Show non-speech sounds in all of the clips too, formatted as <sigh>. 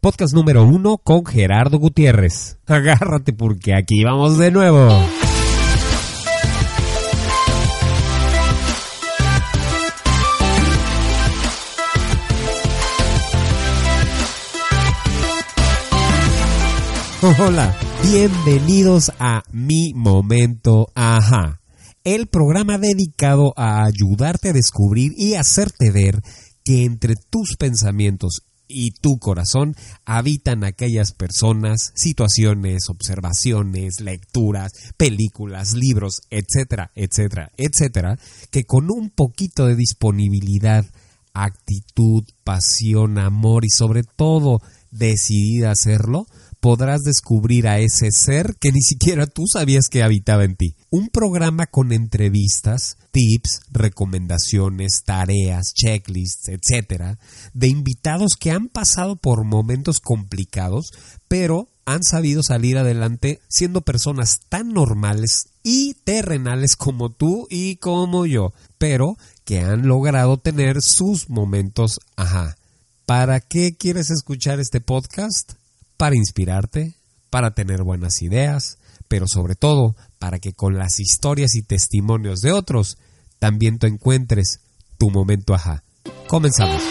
podcast número uno con Gerardo Gutiérrez. <laughs> Agárrate porque aquí vamos de nuevo. Hola, bienvenidos a Mi Momento Ajá, el programa dedicado a ayudarte a descubrir y hacerte ver que entre tus pensamientos y tu corazón habitan aquellas personas, situaciones, observaciones, lecturas, películas, libros, etcétera, etcétera, etcétera, que con un poquito de disponibilidad, actitud, pasión, amor y sobre todo decidida hacerlo, podrás descubrir a ese ser que ni siquiera tú sabías que habitaba en ti. Un programa con entrevistas, tips, recomendaciones, tareas, checklists, etcétera, de invitados que han pasado por momentos complicados, pero han sabido salir adelante siendo personas tan normales y terrenales como tú y como yo, pero que han logrado tener sus momentos ajá. ¿Para qué quieres escuchar este podcast? Para inspirarte, para tener buenas ideas, pero sobre todo para que con las historias y testimonios de otros también tú encuentres tu momento ajá. Comenzamos.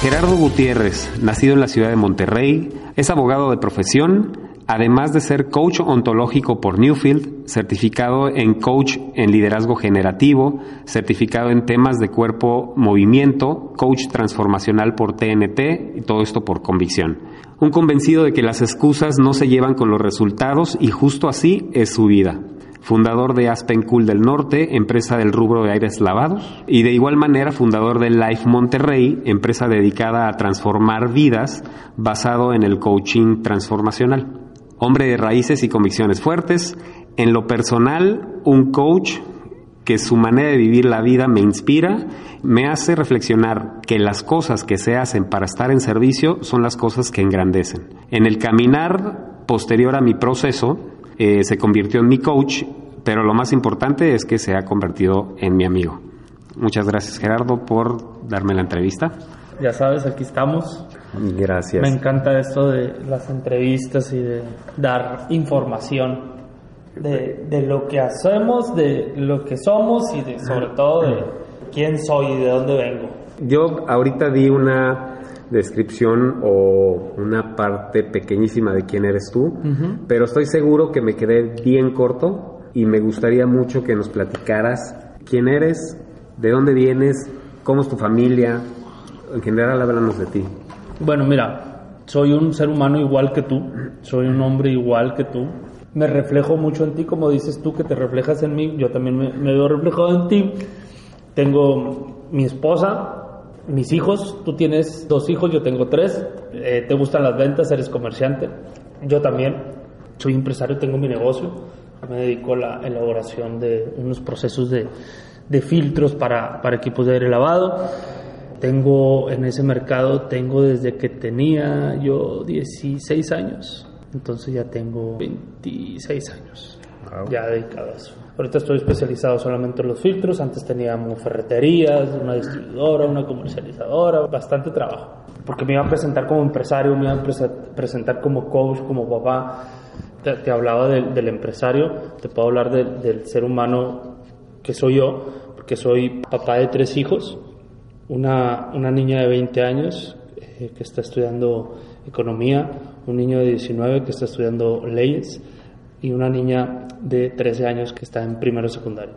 Gerardo Gutiérrez, nacido en la ciudad de Monterrey, es abogado de profesión, además de ser coach ontológico por Newfield, certificado en coach en liderazgo generativo, certificado en temas de cuerpo movimiento, coach transformacional por TNT, y todo esto por convicción. Un convencido de que las excusas no se llevan con los resultados y justo así es su vida fundador de Aspen Cool del Norte, empresa del rubro de aires lavados, y de igual manera fundador de Life Monterrey, empresa dedicada a transformar vidas basado en el coaching transformacional hombre de raíces y convicciones fuertes. En lo personal, un coach que su manera de vivir la vida me inspira, me hace reflexionar que las cosas que se hacen para estar en servicio son las cosas que engrandecen. En el caminar posterior a mi proceso, eh, se convirtió en mi coach, pero lo más importante es que se ha convertido en mi amigo. Muchas gracias Gerardo por darme la entrevista. Ya sabes, aquí estamos. Gracias. Me encanta esto de las entrevistas y de dar información de, de, lo que hacemos, de lo que somos y de, sobre todo de quién soy y de dónde vengo. Yo ahorita di una descripción o una parte pequeñísima de quién eres tú, pero estoy seguro que me quedé bien corto y me gustaría mucho que nos platicaras quién eres, de dónde vienes, cómo es tu familia, en general háblanos de ti. Bueno, mira, soy un ser humano igual que tú, soy un hombre igual que tú. Me reflejo mucho en ti, como dices tú que te reflejas en mí, yo también me, veo reflejado en ti. Tengo mi esposa, mis hijos, tú tienes dos hijos, yo tengo tres. Eh, te gustan las ventas, eres comerciante. Yo también soy empresario, tengo mi negocio. Me dedico a la elaboración de unos procesos de, de filtros para, para equipos de aire lavado tengo en ese mercado, tengo desde que tenía yo 16 años, entonces ya tengo 26 años ya dedicado a eso. Ahorita estoy especializado solamente en los filtros, antes teníamos ferreterías, una distribuidora, una comercializadora, bastante trabajo, porque me iba a presentar como empresario, me iba a presentar como coach, como papá. Te, hablaba del empresario, te puedo hablar del ser humano que soy yo, porque soy papá de tres hijos, una, una niña de 20 años eh, que está estudiando economía, un niño de 19 que está estudiando leyes y una niña de 13 años que está en primero secundario.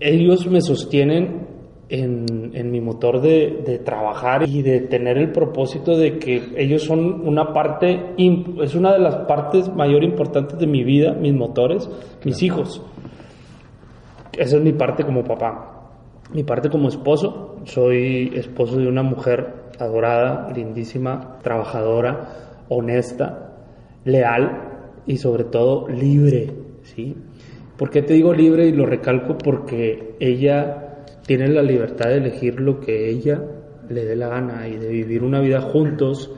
Ellos me sostienen en, en mi motor de, de, trabajar y de tener el propósito de que ellos son una parte, es una de las partes mayor importantes de mi vida, mis motores, mis hijos. Esa es mi parte como papá. Mi parte como esposo, soy esposo de una mujer adorada, lindísima, trabajadora, honesta, leal y sobre todo libre, ¿sí? ¿Por qué te digo libre y lo recalco? Porque ella tiene la libertad de elegir lo que ella le dé la gana y de vivir una vida juntos,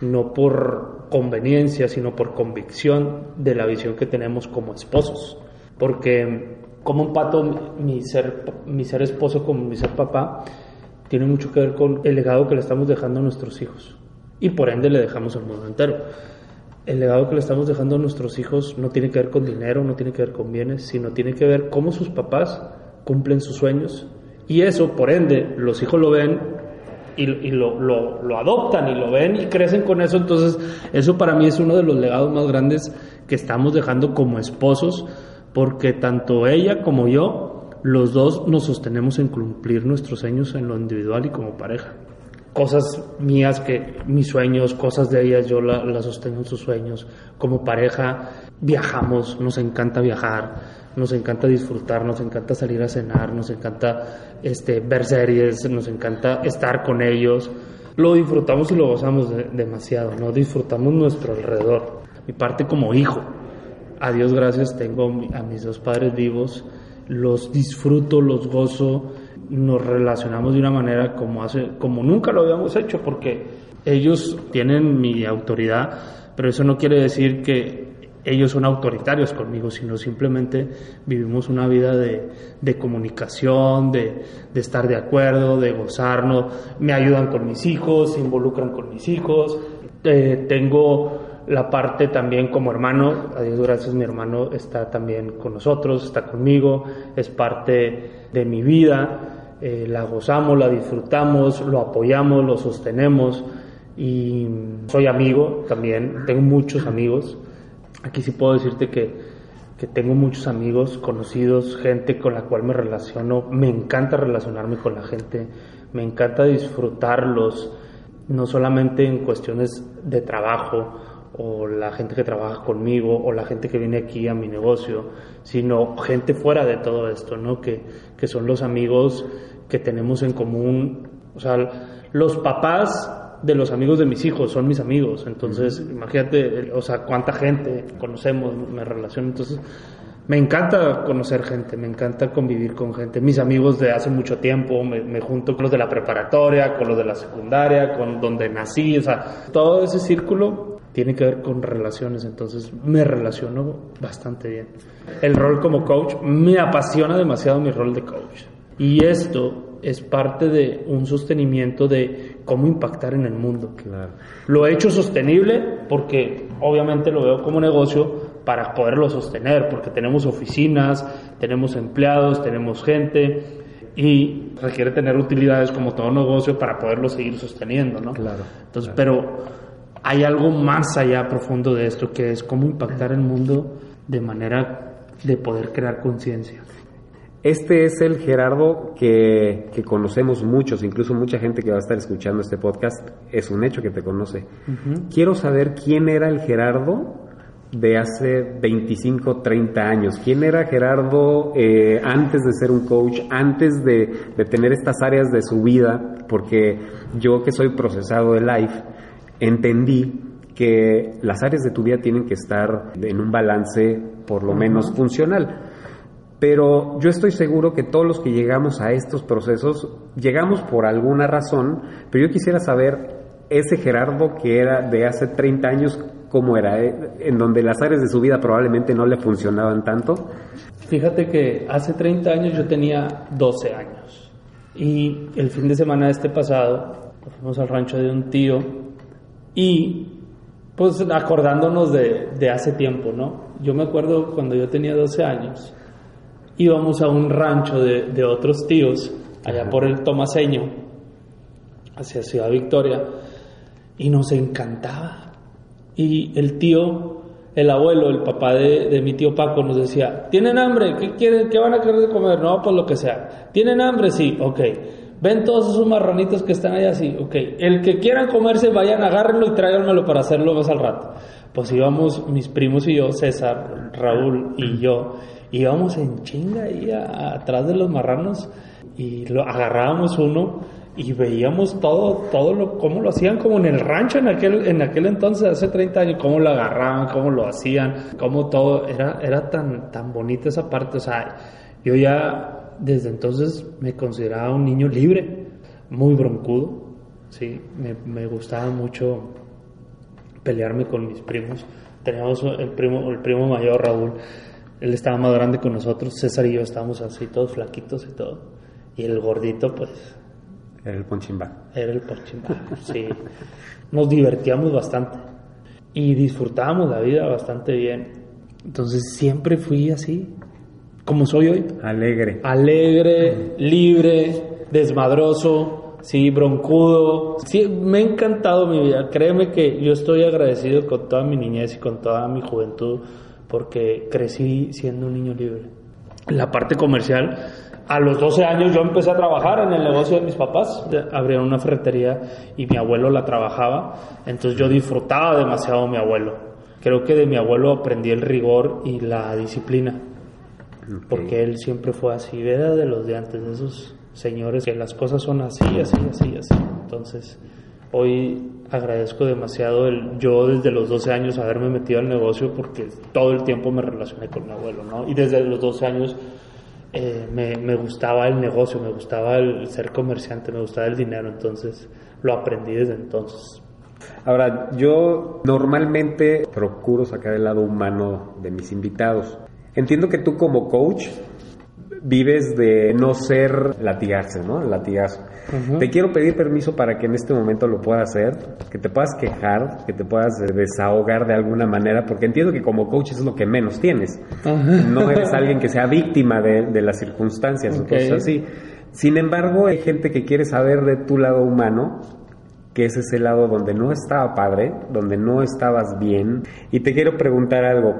no por conveniencia, sino por convicción de la visión que tenemos como esposos. Porque cómo empato mi ser, mi ser esposo con mi ser papá, tiene mucho que ver con el legado que le estamos dejando a nuestros hijos. Y por ende le dejamos al mundo entero. El legado que le estamos dejando a nuestros hijos no tiene que ver con dinero, no tiene que ver con bienes, sino tiene que ver cómo sus papás cumplen sus sueños. Y eso, por ende, los hijos lo ven y, lo, lo, adoptan y lo ven y crecen con eso. Entonces, eso para mí es uno de los legados más grandes que estamos dejando como esposos, porque tanto ella como yo, los dos nos sostenemos en cumplir nuestros sueños en lo individual y como pareja. Cosas mías que mis sueños, cosas de ellas, yo las la sostengo en sus sueños. Como pareja viajamos, nos encanta viajar, nos encanta disfrutar, nos encanta salir a cenar, nos encanta este, ver series, nos encanta estar con ellos. Lo disfrutamos y lo gozamos demasiado, ¿no? Disfrutamos nuestro alrededor. Mi parte como hijo. A Dios gracias tengo a mis dos padres vivos, los disfruto, los gozo, nos relacionamos de una manera como, hace, como nunca lo habíamos hecho, porque ellos tienen mi autoridad, pero eso no quiere decir que ellos son autoritarios conmigo, sino simplemente vivimos una vida de, de comunicación, de, de, estar de acuerdo, de gozarnos, me ayudan con mis hijos, se involucran con mis hijos, eh, tengo la parte también como hermano, a Dios gracias mi hermano está también con nosotros, está conmigo, es parte de mi vida, eh, la gozamos, la disfrutamos, lo apoyamos, lo sostenemos y soy amigo también, tengo muchos amigos Aquí sí puedo decirte que, que tengo muchos amigos, conocidos, gente con la cual me relaciono. Me encanta relacionarme con la gente, me encanta disfrutarlos, no solamente en cuestiones de trabajo o la gente que trabaja conmigo o la gente que viene aquí a mi negocio, sino gente fuera de todo esto, ¿no? Que, que son los amigos que tenemos en común, o sea, los papás de los amigos de mis hijos son mis amigos. Entonces, imagínate, o sea, cuánta gente conocemos, me relaciono. Entonces, me encanta conocer gente, me encanta convivir con gente. Mis amigos de hace mucho tiempo, me, junto con los de la preparatoria, con los de la secundaria, con donde nací, o sea, todo ese círculo tiene que ver con relaciones, entonces me relaciono bastante bien. El rol como coach, me apasiona demasiado mi rol de coach. Y esto es parte de un sostenimiento de cómo impactar en el mundo. Lo he hecho sostenible porque obviamente lo veo como negocio para poderlo sostener, porque tenemos oficinas, tenemos empleados, tenemos gente y requiere tener utilidades como todo negocio para poderlo seguir sosteniendo, ¿no? Claro. Entonces, pero hay algo más allá profundo de esto que es cómo impactar el mundo de manera de poder crear conciencia. Este es el Gerardo que, conocemos muchos, incluso mucha gente que va a estar escuchando este podcast, es un hecho que te conoce. Quiero saber quién era el Gerardo de hace 25, 30 años. ¿Quién era Gerardo eh, antes de ser un coach, antes de, de, tener estas áreas de su vida? Porque yo que soy procesado de life, entendí que las áreas de tu vida tienen que estar en un balance por lo menos funcional. Pero yo estoy seguro que todos los que llegamos a estos procesos llegamos por alguna razón, pero yo quisiera saber ese Gerardo que era de hace 30 años, cómo era, eh, en donde las áreas de su vida probablemente no le funcionaban tanto. Fíjate que hace 30 años yo tenía 12 años y el fin de semana de este pasado fuimos al rancho de un tío y pues acordándonos de, de hace tiempo, ¿no? Yo me acuerdo cuando yo tenía 12 años íbamos a un rancho de, otros tíos, allá por el Tomaseño, hacia Ciudad Victoria, y nos encantaba. Y el tío, el abuelo, el papá de, mi tío Paco nos decía, ¿tienen hambre? ¿Qué, quieren, ¿Qué van a querer de comer? No, pues lo que sea. ¿Tienen hambre? Sí, ok. ¿Ven todos esos marronitos que están allá? Sí, ok. El que quieran comerse, vayan, agárrenlo y tráiganmelo para hacerlo más al rato. Pues íbamos mis primos y yo, César, Raúl y yo, íbamos en chinga ahí atrás de los marranos y lo agarrábamos uno y veíamos todo, todo lo, cómo lo hacían como en el rancho en aquel, en aquel entonces, hace 30 años, cómo lo agarraban, cómo lo hacían, cómo todo, era, era tan, tan bonita esa parte, o sea, yo ya desde entonces me consideraba un niño libre, muy broncudo, sí, me, me gustaba mucho pelearme con mis primos, teníamos el primo, el primo mayor Raúl, Él estaba más grande que nosotros, César y yo estábamos así, todos flaquitos y todo. Y el gordito, pues, Era el ponchimba. era el porchimba. Sí. Nos divertíamos bastante. Y disfrutábamos la vida bastante bien. Entonces siempre fui así, como soy hoy. Alegre. Alegre, libre, desmadroso, sí, broncudo. Sí, me ha encantado mi vida. Créeme que yo estoy agradecido con toda mi niñez y con toda mi juventud porque crecí siendo un niño libre. La parte comercial, a los 12 años yo empecé a trabajar en el negocio de mis papás. Abrieron una ferretería y mi abuelo la trabajaba. Entonces yo disfrutaba demasiado de mi abuelo. Creo que de mi abuelo aprendí el rigor y la disciplina porque él siempre fue así, era de los de antes, de esos señores que las cosas son así, así, así, así. Entonces, hoy agradezco demasiado el yo desde los 12 años haberme metido al negocio porque todo el tiempo me relacioné con mi abuelo, ¿no? Y desde los 12 años eh, me, me gustaba el negocio, me gustaba el ser comerciante, me gustaba el dinero, entonces lo aprendí desde entonces. Ahora, yo normalmente procuro sacar el lado humano de mis invitados. Entiendo que tú como coach vives de no ser latigarse, ¿no? Latigazo. Te quiero pedir permiso para que en este momento lo puedas hacer, que te puedas quejar, que te puedas desahogar de alguna manera, porque entiendo que como coach es lo que menos tienes. No eres alguien que sea víctima de, de las circunstancias Ok. o cosas así. Sin embargo, hay gente que quiere saber de tu lado humano, que es ese lado donde no estaba padre, donde no estabas bien. Y te quiero preguntar algo.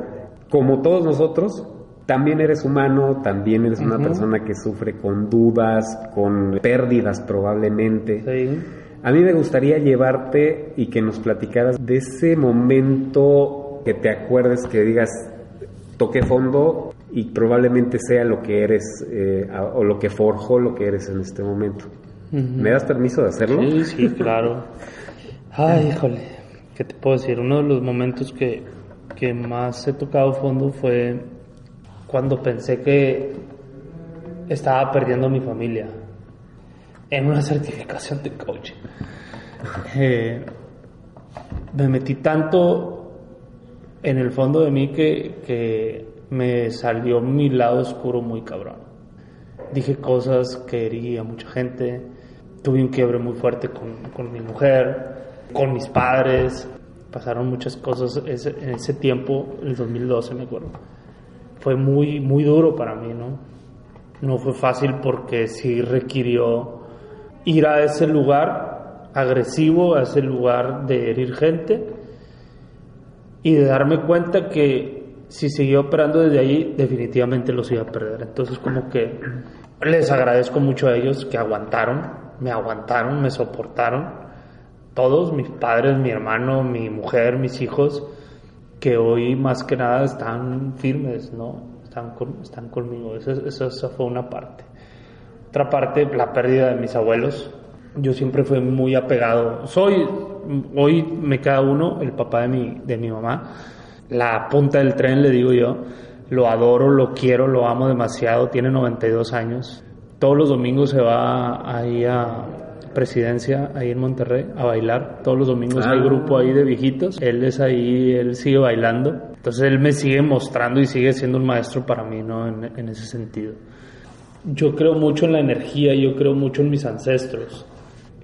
Como todos nosotros, también eres humano, también eres una persona que sufre con dudas, con pérdidas probablemente. Sí. A mí me gustaría llevarte y que nos platicaras de ese momento que te acuerdes, que digas, toqué fondo y probablemente sea lo que eres eh, o lo que forjó lo que eres en este momento. ¿Me das permiso de hacerlo? Sí, sí, claro. <laughs> Ay, híjole, ¿qué te puedo decir? Uno de los momentos que, que más he tocado fondo fue cuando pensé que estaba perdiendo mi familia en una certificación de coaching. Eh, me metí tanto en el fondo de mí que, que me salió mi lado oscuro muy cabrón. Dije cosas que herí a mucha gente. Tuve un quiebre muy fuerte con, con mi mujer, con mis padres. Pasaron muchas cosas ese- en ese tiempo, el 2012 me acuerdo. Fue muy, muy duro para mí, ¿no? No fue fácil porque sí requirió ir a ese lugar agresivo, a ese lugar de herir gente y de darme cuenta que si seguía operando desde ahí, definitivamente los iba a perder. Entonces, como que les agradezco mucho a ellos que aguantaron, me aguantaron, me soportaron. Todos, mis padres, mi hermano, mi mujer, mis hijos, que hoy más que nada están firmes, ¿no? Están, con- están conmigo. Eso, eso fue una parte. Otra parte, la pérdida de mis abuelos. Yo siempre fui muy apegado. Soy, hoy me queda uno, el papá de mi, de mi mamá. La punta del tren, le digo yo. Lo adoro, lo quiero, lo amo demasiado. Tiene 92 años. Todos los domingos se va ahí a Presidencia, ahí en Monterrey, a bailar. Todos los domingos hay Ah. grupo ahí de viejitos. Él es ahí, él sigue bailando. Entonces él me sigue mostrando y sigue siendo un maestro para mí, ¿no? En, en ese sentido. Yo creo mucho en la energía, yo creo mucho en mis ancestros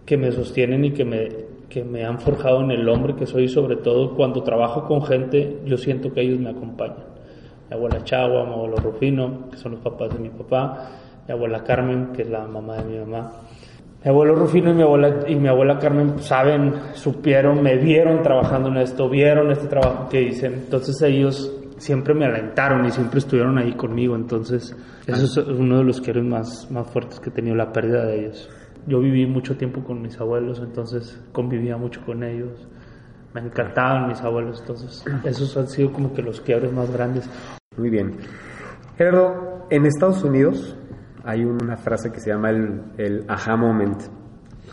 que me sostienen y que me, que me han forjado en el hombre que soy, sobre todo cuando trabajo con gente, yo siento que ellos me acompañan. Mi abuela Chagua, mi abuelo Rufino, que son los papás de mi papá, mi abuela Carmen, que es la mamá de mi mamá. Mi abuelo Rufino y mi abuela, y mi abuela Carmen saben, supieron, me vieron trabajando en esto, vieron este trabajo que hice. Entonces ellos siempre me alentaron y siempre estuvieron ahí conmigo. Entonces, eso es uno de los quiebres más, más fuertes que he tenido, la pérdida de ellos. Yo viví mucho tiempo con mis abuelos, entonces convivía mucho con ellos. Me encantaban mis abuelos, entonces esos han sido como que los quiebres más grandes. Muy bien. Gerardo, en Estados Unidos hay una frase que se llama el, el aha moment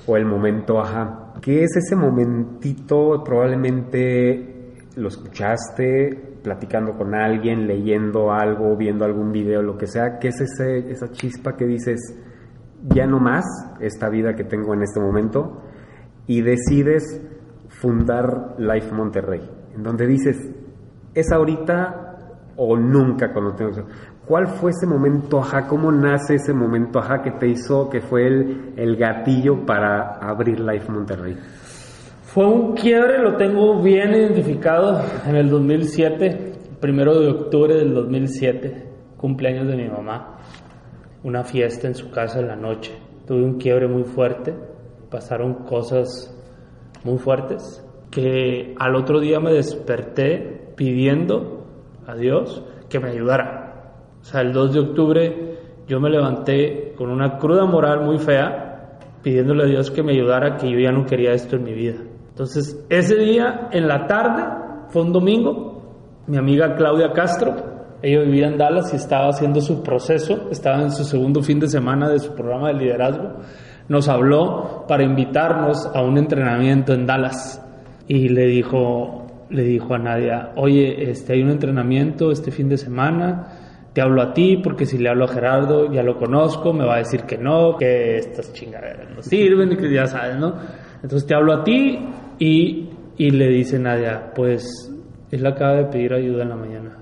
o el momento aha. ¿Qué es ese momentito? Probablemente lo escuchaste platicando con alguien, leyendo algo, viendo algún video, lo que sea. ¿Qué es ese, esa chispa que dices, ya no más esta vida que tengo en este momento? Y decides fundar Life Monterrey, en donde dices, es ahorita o nunca cuando tengo ¿Cuál fue ese momento ajá? ¿Cómo nace ese momento ajá que te hizo, que fue el, el gatillo para abrir Life Monterrey? Fue un quiebre, lo tengo bien identificado en el 2007, primero de octubre del 2007, cumpleaños de mi mamá, una fiesta en su casa en la noche. Tuve un quiebre muy fuerte, pasaron cosas muy fuertes, que al otro día me desperté pidiendo a Dios que me ayudara. O sea, el 2 de octubre yo me levanté con una cruda moral muy fea, pidiéndole a Dios que me ayudara, que yo ya no quería esto en mi vida. Entonces, ese día, en la tarde, fue un domingo, mi amiga Claudia Castro, ella vivía en Dallas y estaba haciendo su proceso, estaba en su segundo fin de semana de su programa de liderazgo, nos habló para invitarnos a un entrenamiento en Dallas y le dijo, le dijo a Nadia, oye, este, hay un entrenamiento este fin de semana, te hablo a ti porque si le hablo a Gerardo ya lo conozco, me va a decir que no, que estas chingaderas no sirven y que ya sabes, ¿no? Entonces te hablo a ti y, le dice Nadia, pues él acaba de pedir ayuda en la mañana.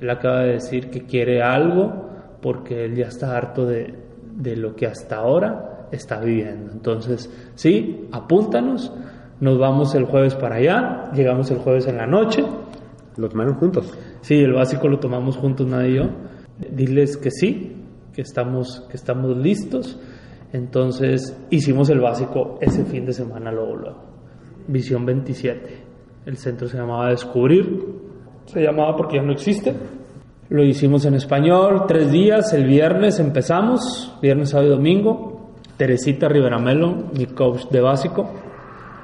Él acaba de decir que quiere algo porque él ya está harto de, de lo que hasta ahora está viviendo. Entonces, sí, apúntanos, nos vamos el jueves para allá, llegamos el jueves en la noche. ¿Lo tomaron juntos? Sí, el básico lo tomamos juntos, Nadia y yo. Diles que sí, que estamos, que estamos listos. Entonces hicimos el básico ese fin de semana luego, luego. Visión 27. El centro se llamaba Descubrir. Se llamaba porque ya no existe. Lo hicimos en español, tres días. El viernes empezamos, viernes, sábado y domingo. Teresita Riveramelo, mi coach de básico,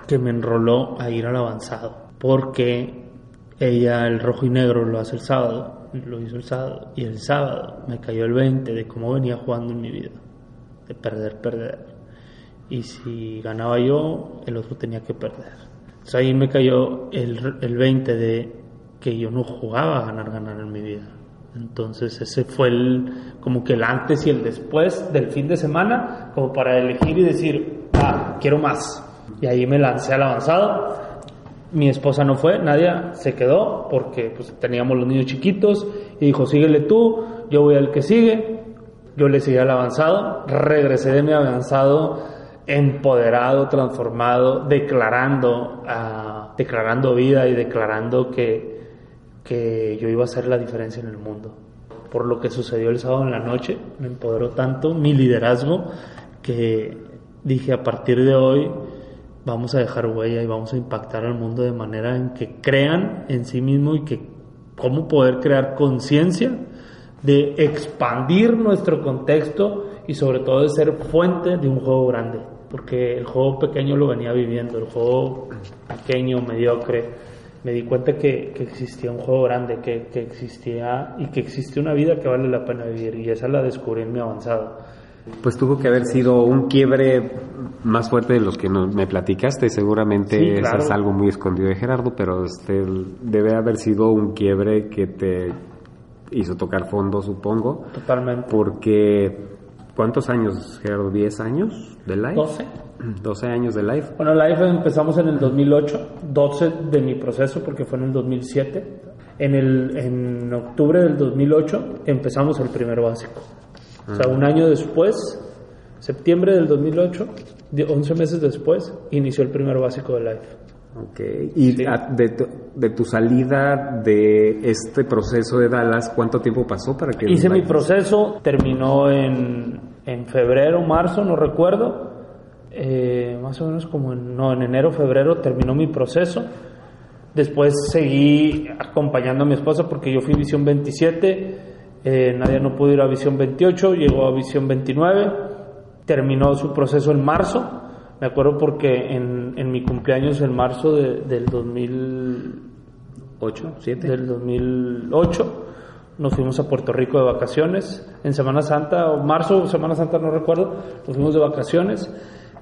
que me enroló a ir al avanzado. Porque ella el rojo y negro lo hace el sábado, lo hizo el sábado. Y el sábado me cayó el 20 de cómo venía jugando en mi vida de perder, perder. Y si ganaba yo, el otro tenía que perder. Entonces ahí me cayó el, el 20 de que yo no jugaba a ganar, ganar en mi vida. Entonces ese fue el, como que el antes y el después del fin de semana, como para elegir y decir, ah, quiero más. Y ahí me lancé al avanzado. Mi esposa no fue, nadie se quedó porque pues, teníamos los niños chiquitos y dijo, síguele tú, yo voy al que sigue. Yo le seguí al avanzado, regresé de mi avanzado empoderado, transformado, declarando, uh, declarando vida y declarando que, que yo iba a hacer la diferencia en el mundo. Por lo que sucedió el sábado en la noche, me empoderó tanto mi liderazgo que dije a partir de hoy vamos a dejar huella y vamos a impactar al mundo de manera en que crean en sí mismo y que cómo poder crear conciencia de expandir nuestro contexto y sobre todo de ser fuente de un juego grande, porque el juego pequeño lo venía viviendo, el juego pequeño, mediocre, me di cuenta que, existía un juego grande, que, que, existía y que existe una vida que vale la pena vivir y esa la descubrí en mi avanzado. Pues tuvo que haber sido un quiebre más fuerte de lo que me platicaste, seguramente es algo muy escondido de Gerardo, pero este, debe haber sido un quiebre que te hizo tocar fondo, supongo. Totalmente. Porque, ¿cuántos años, Gerardo? ¿10 años de Life? 12. 12 años de Life. Bueno, Life empezamos en el 2008, 12 de mi proceso porque fue en el 2007. En, el, en octubre del 2008 empezamos el primer básico. O sea, un año después, septiembre del 2008, 11 meses después, inició el primer básico de Life. Ok, y de, tu, salida de este proceso de Dallas, ¿cuánto tiempo pasó para que... Hice mi proceso, terminó en, en febrero, marzo, no recuerdo, eh, más o menos como en, no, en enero, febrero terminó mi proceso. Después seguí acompañando a mi esposa porque yo fui Visión 27, eh, nadie no pudo ir a Visión 28, llegó a Visión 29, terminó su proceso en marzo me acuerdo porque en, en mi cumpleaños en marzo de, del 2008, 7. Del 2008 nos fuimos a Puerto Rico de vacaciones. En Semana Santa, o marzo Semana Santa, no recuerdo, nos fuimos de vacaciones.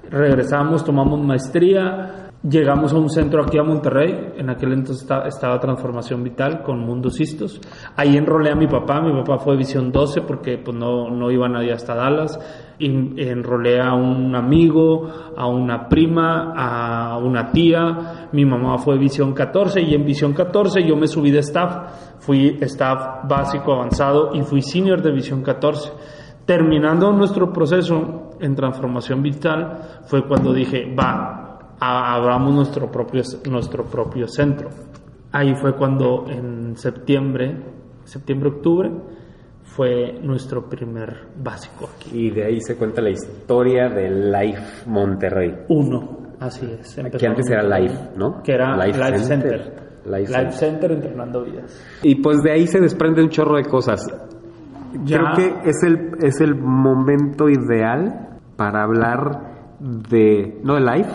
Regresamos, tomamos maestría Llegamos a un centro aquí a Monterrey, en aquel entonces estaba, Transformación Vital con Mundo Cistos. Ahí enrolé a mi papá, mi papá fue Visión 12 porque pues, no, no iba nadie hasta Dallas. Y enrolé a un amigo, a una prima, a una tía. Mi mamá fue Visión 14 y en Visión 14 yo me subí de staff. Fui staff básico avanzado y fui senior de Visión 14. Terminando nuestro proceso en Transformación Vital fue cuando dije, va, abramos nuestro propio, nuestro propio centro. Ahí fue cuando en septiembre, septiembre-octubre, fue nuestro primer básico aquí. Y de ahí se cuenta la historia de Life Monterrey. Uno, así es. Que antes era Life, ¿no? Que era Life, Center. Life, Center. entrenando vidas. Y pues de ahí se desprende un chorro de cosas. Creo que es el, es el momento ideal para hablar de, no de Life,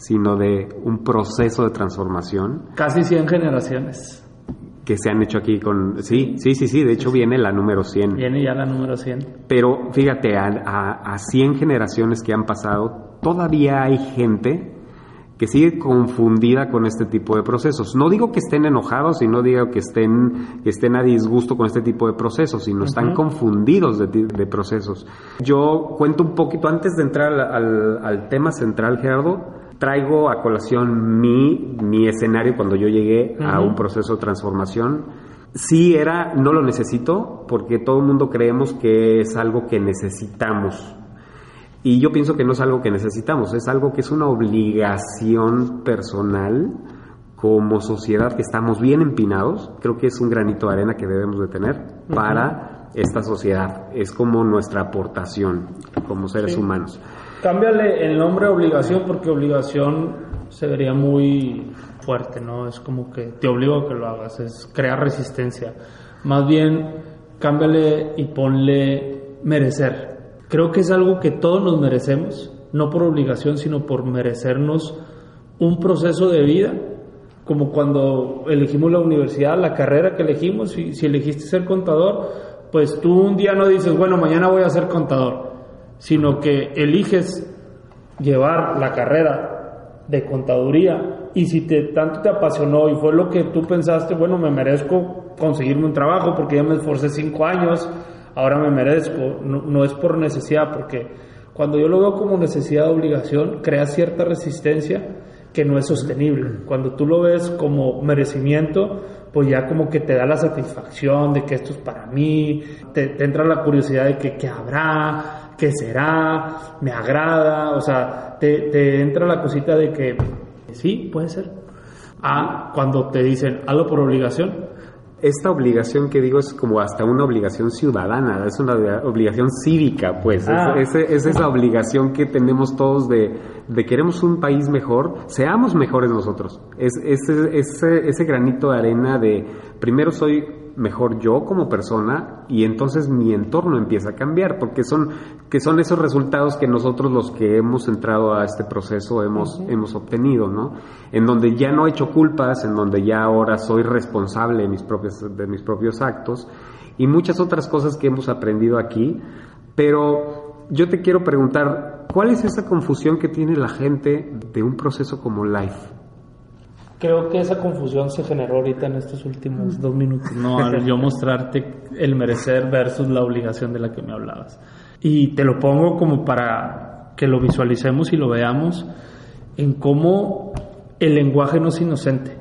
sino de un proceso de transformación. Casi 100 generaciones. Que se han hecho aquí con... Sí, sí, sí, sí, de hecho viene la número 100. Viene ya la número 100. Pero fíjate, a, a, a 100 generaciones que han pasado, todavía hay gente que sigue confundida con este tipo de procesos. No digo que estén enojados y no digo que estén, que estén a disgusto con este tipo de procesos, sino están confundidos de, de, procesos. Yo cuento un poquito, antes de entrar al, al tema central, Gerardo, traigo a colación mi, mi escenario cuando yo llegué a un proceso de transformación. Sí era, no lo necesito, porque todo el mundo creemos que es algo que necesitamos. Y yo pienso que no es algo que necesitamos, es algo que es una obligación personal como sociedad que estamos bien empinados. Creo que es un granito de arena que debemos de tener para esta sociedad. Es como nuestra aportación como seres humanos. Cámbiale el nombre a obligación porque obligación se vería muy fuerte, ¿no? Es como que te obligo a que lo hagas, es crear resistencia. Más bien, cámbiale y ponle merecer. Creo que es algo que todos nos merecemos, no por obligación, sino por merecernos un proceso de vida, como cuando elegimos la universidad, la carrera que elegimos, si, si elegiste ser contador, pues tú un día no dices, bueno, mañana voy a ser contador sino que eliges llevar la carrera de contaduría. Y si te, tanto te apasionó y fue lo que tú pensaste, bueno, me merezco conseguirme un trabajo porque ya me esforcé cinco años, ahora me merezco, no, no es por necesidad, porque cuando yo lo veo como necesidad de obligación, crea cierta resistencia que no es sostenible. Cuando tú lo ves como merecimiento, pues ya como que te da la satisfacción de que esto es para mí, te, entra la curiosidad de que qué habrá, qué será, me agrada, o sea, te, te entra la cosita de que sí, puede ser. Ah, cuando te dicen, hazlo por obligación, esta obligación que digo es como hasta una obligación ciudadana, es una obligación cívica, pues. Ah. Es, esa obligación que tenemos todos de, de, queremos un país mejor, seamos mejores nosotros. Es, ese, ese granito de arena de primero soy mejor yo como persona y entonces mi entorno empieza a cambiar porque son que son esos resultados que nosotros los que hemos entrado a este proceso hemos hemos obtenido no en donde ya no he hecho culpas en donde ya ahora soy responsable de mis propios de mis propios actos y muchas otras cosas que hemos aprendido aquí. Pero yo te quiero preguntar cuál es esa confusión que tiene la gente de un proceso como Life Creo que esa confusión se generó ahorita en estos últimos dos minutos, ¿no? Al yo mostrarte el merecer versus la obligación de la que me hablabas. Y te lo pongo como para que lo visualicemos y lo veamos en cómo el lenguaje no es inocente.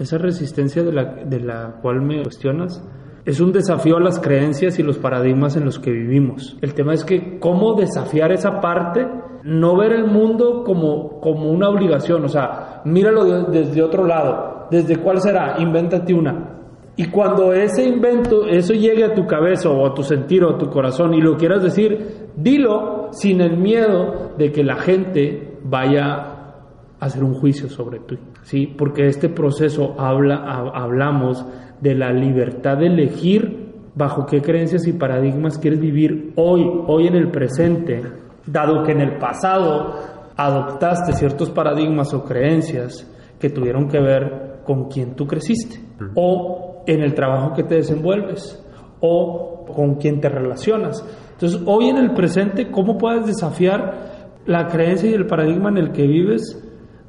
Esa resistencia de la, de la cual me cuestionas es un desafío a las creencias y los paradigmas en los que vivimos. El tema es que cómo desafiar esa parte, no ver el mundo como, como una obligación, o sea, míralo desde otro lado. ¿Desde cuál será? Invéntate una. Y cuando ese invento, eso llegue a tu cabeza o a tu sentir o a tu corazón y lo quieras decir, dilo sin el miedo de que la gente vaya a hacer un juicio sobre ti, ¿sí? Porque este proceso habla, hablamos de la libertad de elegir bajo qué creencias y paradigmas quieres vivir hoy, hoy en el presente, dado que en el pasado adoptaste ciertos paradigmas o creencias que tuvieron que ver con quien tú creciste, o en el trabajo que te desenvuelves, o con quien te relacionas. Entonces, hoy en el presente, ¿cómo puedes desafiar la creencia y el paradigma en el que vives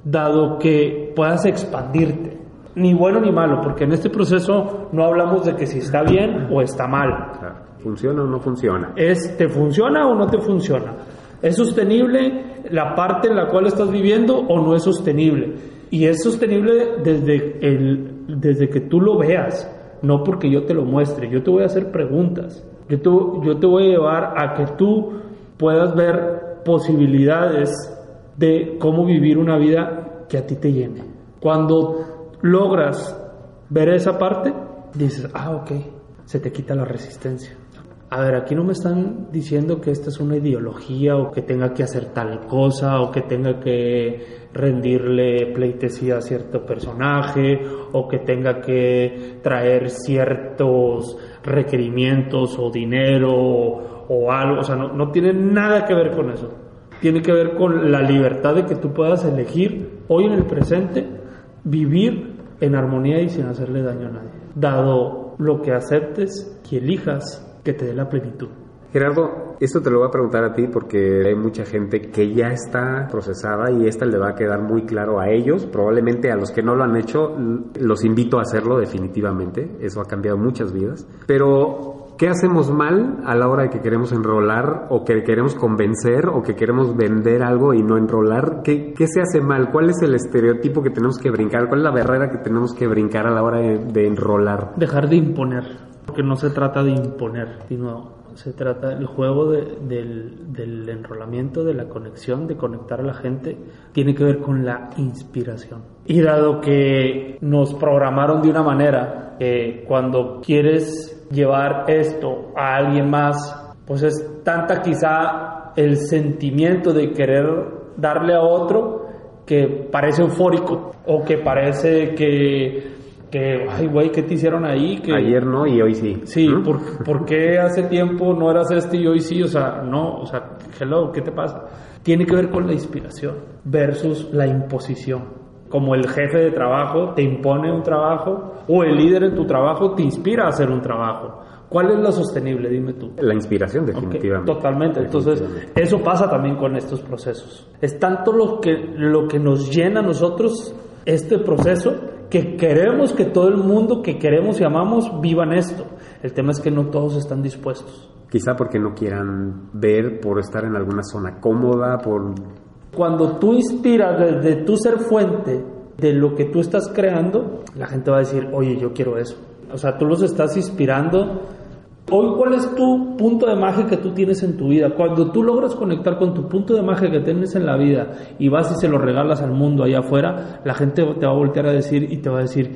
dado que puedas expandirte. Ni bueno ni malo, porque en este proceso no hablamos de que si está bien o está mal. ¿Funciona o no funciona? Es, ¿te funciona o no te funciona? ¿Es sostenible la parte en la cual estás viviendo o no es sostenible? Y es sostenible desde, el, desde que tú lo veas, no porque yo te lo muestre. Yo te voy a hacer preguntas. Yo te, yo te voy a llevar a que tú puedas ver posibilidades de cómo vivir una vida que a ti te llene. Cuando logras ver esa parte, dices, ah, ok, se te quita la resistencia. A ver, aquí no me están diciendo que esta es una ideología o que tenga que hacer tal cosa o que tenga que rendirle pleitesía a cierto personaje o que tenga que traer ciertos requerimientos o dinero o, algo. O sea, no, no tiene nada que ver con eso. Tiene que ver con la libertad de que tú puedas elegir hoy en el presente vivir en armonía y sin hacerle daño a nadie. Dado lo que aceptes y elijas que te dé la plenitud. Gerardo, esto te lo voy a preguntar a ti porque hay mucha gente que ya está procesada y esta le va a quedar muy claro a ellos, probablemente a los que no lo han hecho, los invito a hacerlo definitivamente, eso ha cambiado muchas vidas, pero ¿qué hacemos mal a la hora de que queremos enrolar o que queremos convencer o que queremos vender algo y no enrolar? ¿Qué, qué se hace mal? ¿Cuál es el estereotipo que tenemos que brincar? ¿Cuál es la barrera que tenemos que brincar a la hora de, de enrolar? Dejar de imponer, porque no se trata de imponer, sino se trata el juego de, del, del, enrolamiento, de la conexión, de conectar a la gente, tiene que ver con la inspiración. Y dado que nos programaron de una manera, que cuando quieres llevar esto a alguien más, pues es tanta quizá el sentimiento de querer darle a otro que parece eufórico o que parece que que, ay, güey, ¿qué te hicieron ahí? Que, Ayer no y hoy sí. Sí, ¿Mm? ¿por, ¿por, qué hace tiempo no eras este y hoy sí? O sea, no, o sea, hello, ¿qué te pasa? Tiene que ver con la inspiración versus la imposición. Como el jefe de trabajo te impone un trabajo o el líder en tu trabajo te inspira a hacer un trabajo. ¿Cuál es lo sostenible? Dime tú. La inspiración, definitivamente. Okay, totalmente. Entonces, eso pasa también con estos procesos. Es tanto lo que, lo que nos llena a nosotros este proceso que queremos que todo el mundo que queremos y amamos vivan esto. El tema es que no todos están dispuestos. Quizá porque no quieran ver por estar en alguna zona cómoda, por... Cuando tú inspiras desde tu ser fuente de lo que tú estás creando, la gente va a decir, oye, yo quiero eso. O sea, tú los estás inspirando Hoy, ¿cuál es tu punto de magia que tú tienes en tu vida? Cuando tú logras conectar con tu punto de magia que tienes en la vida y vas y se lo regalas al mundo allá afuera, la gente te va a voltear a decir y te va a decir,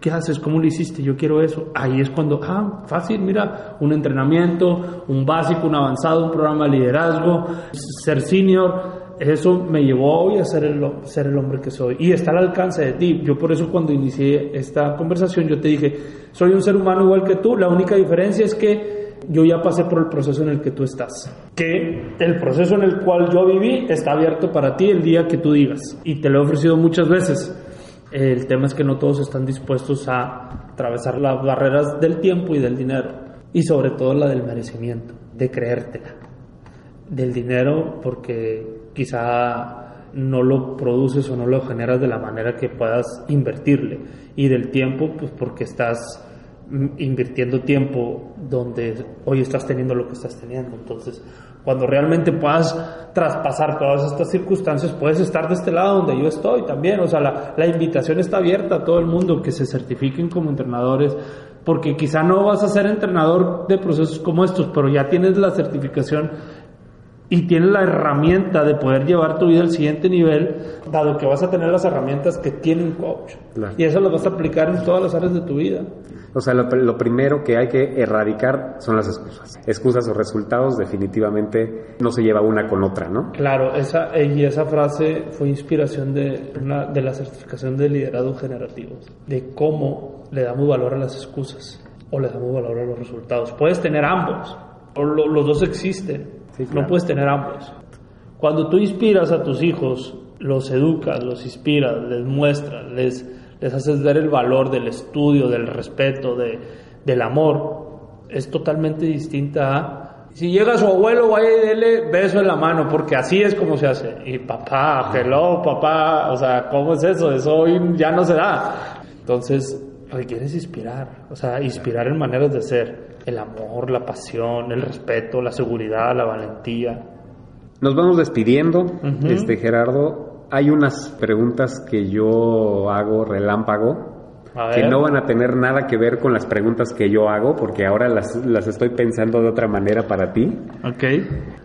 ¿qué haces? ¿Cómo lo hiciste? Yo quiero eso. Ahí es cuando, ah, fácil, mira, un entrenamiento, un básico, un avanzado, un programa de liderazgo, ser senior, eso me llevó hoy a ser el, ser el hombre que soy y está al alcance de ti. Yo por eso cuando inicié esta conversación yo te dije, soy un ser humano igual que tú, la única diferencia es que yo ya pasé por el proceso en el que tú estás. Que el proceso en el cual yo viví está abierto para ti el día que tú digas y te lo he ofrecido muchas veces. El tema es que no todos están dispuestos a atravesar las barreras del tiempo y del dinero y sobre todo la del merecimiento, de creértela. Del dinero porque quizá no lo produces o no lo generas de la manera que puedas invertirle. Y del tiempo, pues porque estás invirtiendo tiempo donde hoy estás teniendo lo que estás teniendo. Entonces, cuando realmente puedas traspasar todas estas circunstancias, puedes estar de este lado donde yo estoy también. O sea, la, la invitación está abierta a todo el mundo que se certifiquen como entrenadores, porque quizá no vas a ser entrenador de procesos como estos, pero ya tienes la certificación y tienes la herramienta de poder llevar tu vida al siguiente nivel, dado que vas a tener las herramientas que tiene un coach. Claro. Y eso lo vas a aplicar en todas las áreas de tu vida. O sea, lo, lo, primero que hay que erradicar son las excusas. Excusas o resultados definitivamente no se lleva una con otra, ¿no? Claro, esa, y esa frase fue inspiración de, una, de la certificación de liderazgo generativo, de cómo le damos valor a las excusas o le damos valor a los resultados. Puedes tener ambos, o lo, los dos existen, Sí, claro. No puedes tener ambos. Cuando tú inspiras a tus hijos, los educas, los inspiras, les muestras, les, les haces ver el valor del estudio, del respeto, de, del amor, es totalmente distinta a Si llega su abuelo, vaya y dele beso en la mano, porque así es como se hace. Y papá, hello, papá, o sea, ¿cómo es eso? Eso hoy ya no se da. Entonces, requieres inspirar, o sea, inspirar en maneras de ser. El amor, la pasión, el respeto, la seguridad, la valentía. Nos vamos despidiendo, este Gerardo. Hay unas preguntas que yo hago relámpago que no van a tener nada que ver con las preguntas que yo hago, porque ahora las, las, estoy pensando de otra manera para ti. Ok.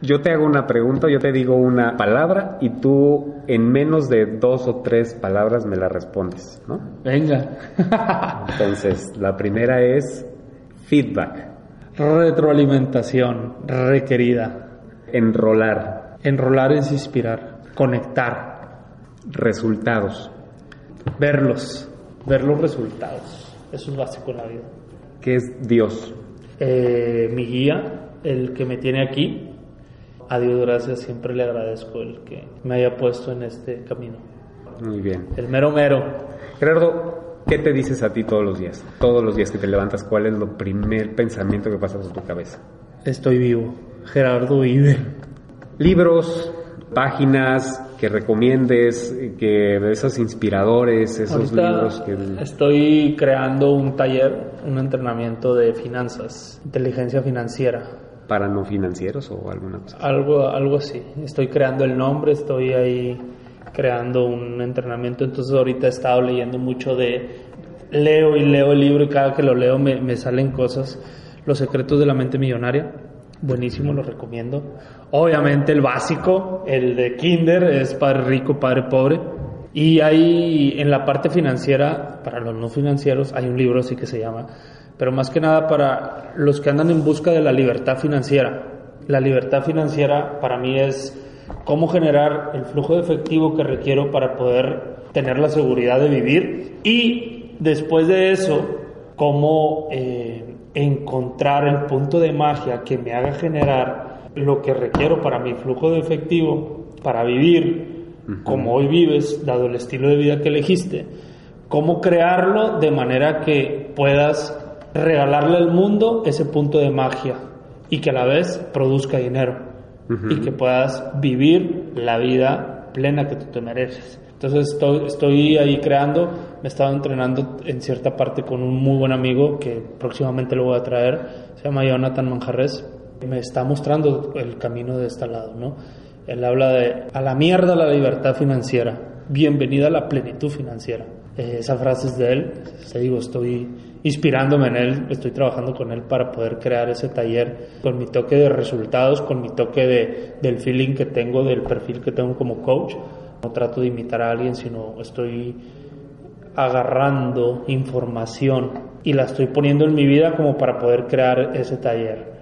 Yo te hago una pregunta, yo te digo una palabra y tú en menos de dos o tres palabras me la respondes, ¿no? Venga. Entonces, la primera es feedback. Retroalimentación requerida. Enrolar. Enrolar es inspirar. Conectar. Resultados. Verlos ver los resultados. Eso es básico en la vida. ¿Qué es Dios? Eh, mi guía, el que me tiene aquí. A Dios gracias, siempre le agradezco el que me haya puesto en este camino. Muy bien. El mero mero. Gerardo, ¿qué te dices a ti todos los días? Todos los días que te levantas, ¿cuál es lo primer pensamiento que pasa por tu cabeza? Estoy vivo. Gerardo vive. Libros, páginas que recomiendes, que esos inspiradores, esos libros que... Estoy creando un taller, un entrenamiento de finanzas, inteligencia financiera. ¿Para no financieros o alguna cosa? Algo, algo así. Estoy creando el nombre, estoy ahí creando un entrenamiento, entonces ahorita he estado leyendo mucho de... Leo y leo el libro y cada que lo leo me, me salen cosas. Los secretos de la mente millonaria buenísimo, lo recomiendo. Obviamente el básico, el de Kinder, es Padre Rico, Padre Pobre. Y hay en la parte financiera, para los no financieros, hay un libro así que se llama, pero más que nada para los que andan en busca de la libertad financiera. La libertad financiera para mí es cómo generar el flujo de efectivo que requiero para poder tener la seguridad de vivir y después de eso, cómo... Eh, encontrar el punto de magia que me haga generar lo que requiero para mi flujo de efectivo, para vivir como hoy vives, dado el estilo de vida que elegiste, cómo crearlo de manera que puedas regalarle al mundo ese punto de magia y que a la vez produzca dinero y que puedas vivir la vida plena que tú te mereces. Entonces estoy, estoy ahí creando, me he estado entrenando en cierta parte con un muy buen amigo que próximamente lo voy a traer, se llama Jonathan Manjarres, me está mostrando el camino de este lado, ¿no? Él habla de a la mierda la libertad financiera, bienvenida a la plenitud financiera. Eh, esa frase es de él, te digo, estoy inspirándome en él, estoy trabajando con él para poder crear ese taller con mi toque de resultados, con mi toque de, del feeling que tengo, del perfil que tengo como coach no trato de imitar a alguien, sino estoy agarrando información y la estoy poniendo en mi vida como para poder crear ese taller.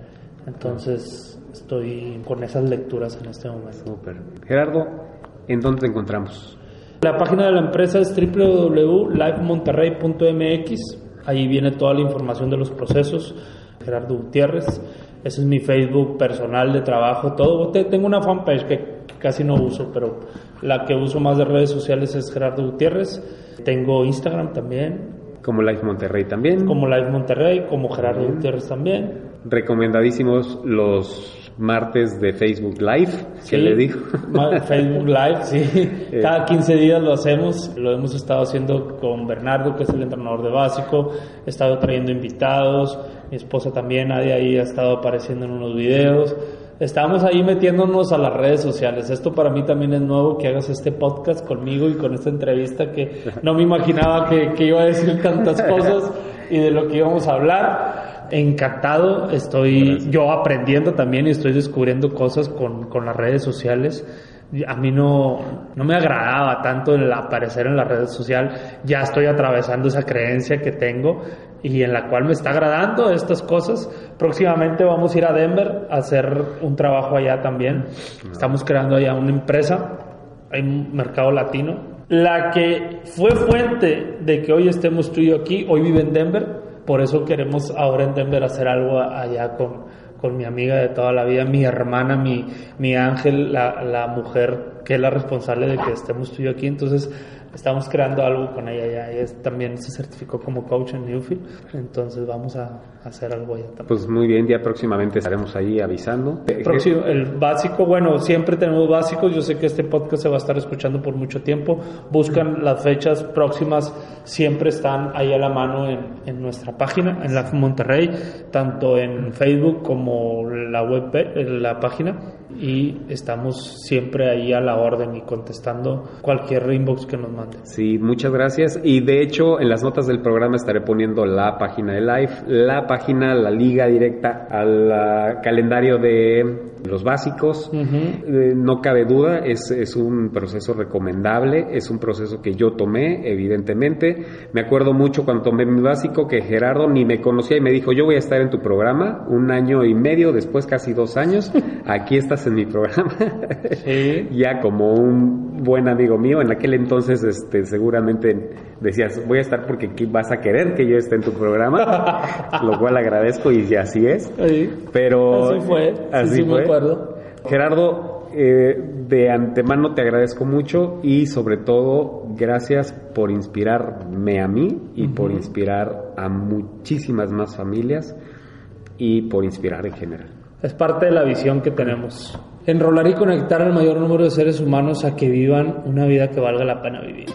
Entonces estoy con esas lecturas en este momento. Super. Gerardo, ¿en dónde te encontramos? La página de la empresa es www.lifemonterrey.mx. Ahí viene toda la información de los procesos. Gerardo Gutiérrez. Ese es mi Facebook personal de trabajo, todo. Tengo una fanpage que casi no uso, pero la que uso más de redes sociales es Gerardo Gutiérrez. Tengo Instagram también. Como Live Monterrey también. Como Live Monterrey, como Gerardo Gutiérrez también. Recomendadísimos los martes de Facebook Live, que le dijo. Facebook Live, sí. <laughs> Eh. Cada 15 días lo hacemos. Lo hemos estado haciendo con Bernardo, que es el entrenador de básico. He estado trayendo invitados. Mi esposa también, ahí ha estado apareciendo en unos videos estamos ahí metiéndonos a las redes sociales. Esto para mí también es nuevo que hagas este podcast conmigo y con esta entrevista que no me imaginaba que, iba a decir tantas cosas y de lo que íbamos a hablar. Encantado, estoy yo aprendiendo también y estoy descubriendo cosas con, con las redes sociales a mí no, no me agradaba tanto el aparecer en la red social, ya estoy atravesando esa creencia que tengo y en la cual me está agradando estas cosas. Próximamente vamos a ir a Denver a hacer un trabajo allá también. Estamos creando allá una empresa, hay un mercado latino. La que fue fuente de que hoy estemos tú y yo aquí, hoy vive en Denver, por eso queremos ahora en Denver hacer algo allá con, con mi amiga de toda la vida, mi hermana, mi, mi ángel, la, la mujer que es la responsable de que estemos tú y yo aquí. Entonces, estamos creando algo con ella ya. Ella también se certificó como coach en Newfield, entonces vamos a, a hacer algo allá también. Pues muy bien, ya próximamente estaremos ahí avisando. Próximo, el básico, bueno, siempre tenemos básicos. Yo sé que este podcast se va a estar escuchando por mucho tiempo. Buscan las fechas próximas, siempre están ahí a la mano en, en nuestra página, en la Monterrey, tanto en Facebook como la web, en la página. Y estamos siempre ahí a la orden y contestando cualquier inbox que nos manden. Sí, muchas gracias. Y de hecho, en las notas del programa estaré poniendo la página de Live, la página, la liga directa al ah, calendario de los básicos. Eh, no cabe duda, es, es un proceso recomendable, es un proceso que yo tomé, evidentemente. Me acuerdo mucho cuando tomé mi básico que Gerardo ni me conocía y me dijo, yo voy a estar en tu programa un año y medio, después casi dos años, aquí estás en mi programa. Sí. <laughs> ya como un buen amigo mío, en aquel entonces este, seguramente decías, voy a estar porque vas a querer que yo esté en tu programa, <laughs> lo cual agradezco y así es. Sí. Pero Así fue, sí, así sí fue. Acuerdo. Gerardo, eh, de antemano te agradezco mucho y sobre todo gracias por inspirarme a mí y por inspirar a muchísimas más familias y por inspirar en general. Es parte de la visión que tenemos. Enrolar y conectar al mayor número de seres humanos a que vivan una vida que valga la pena vivir.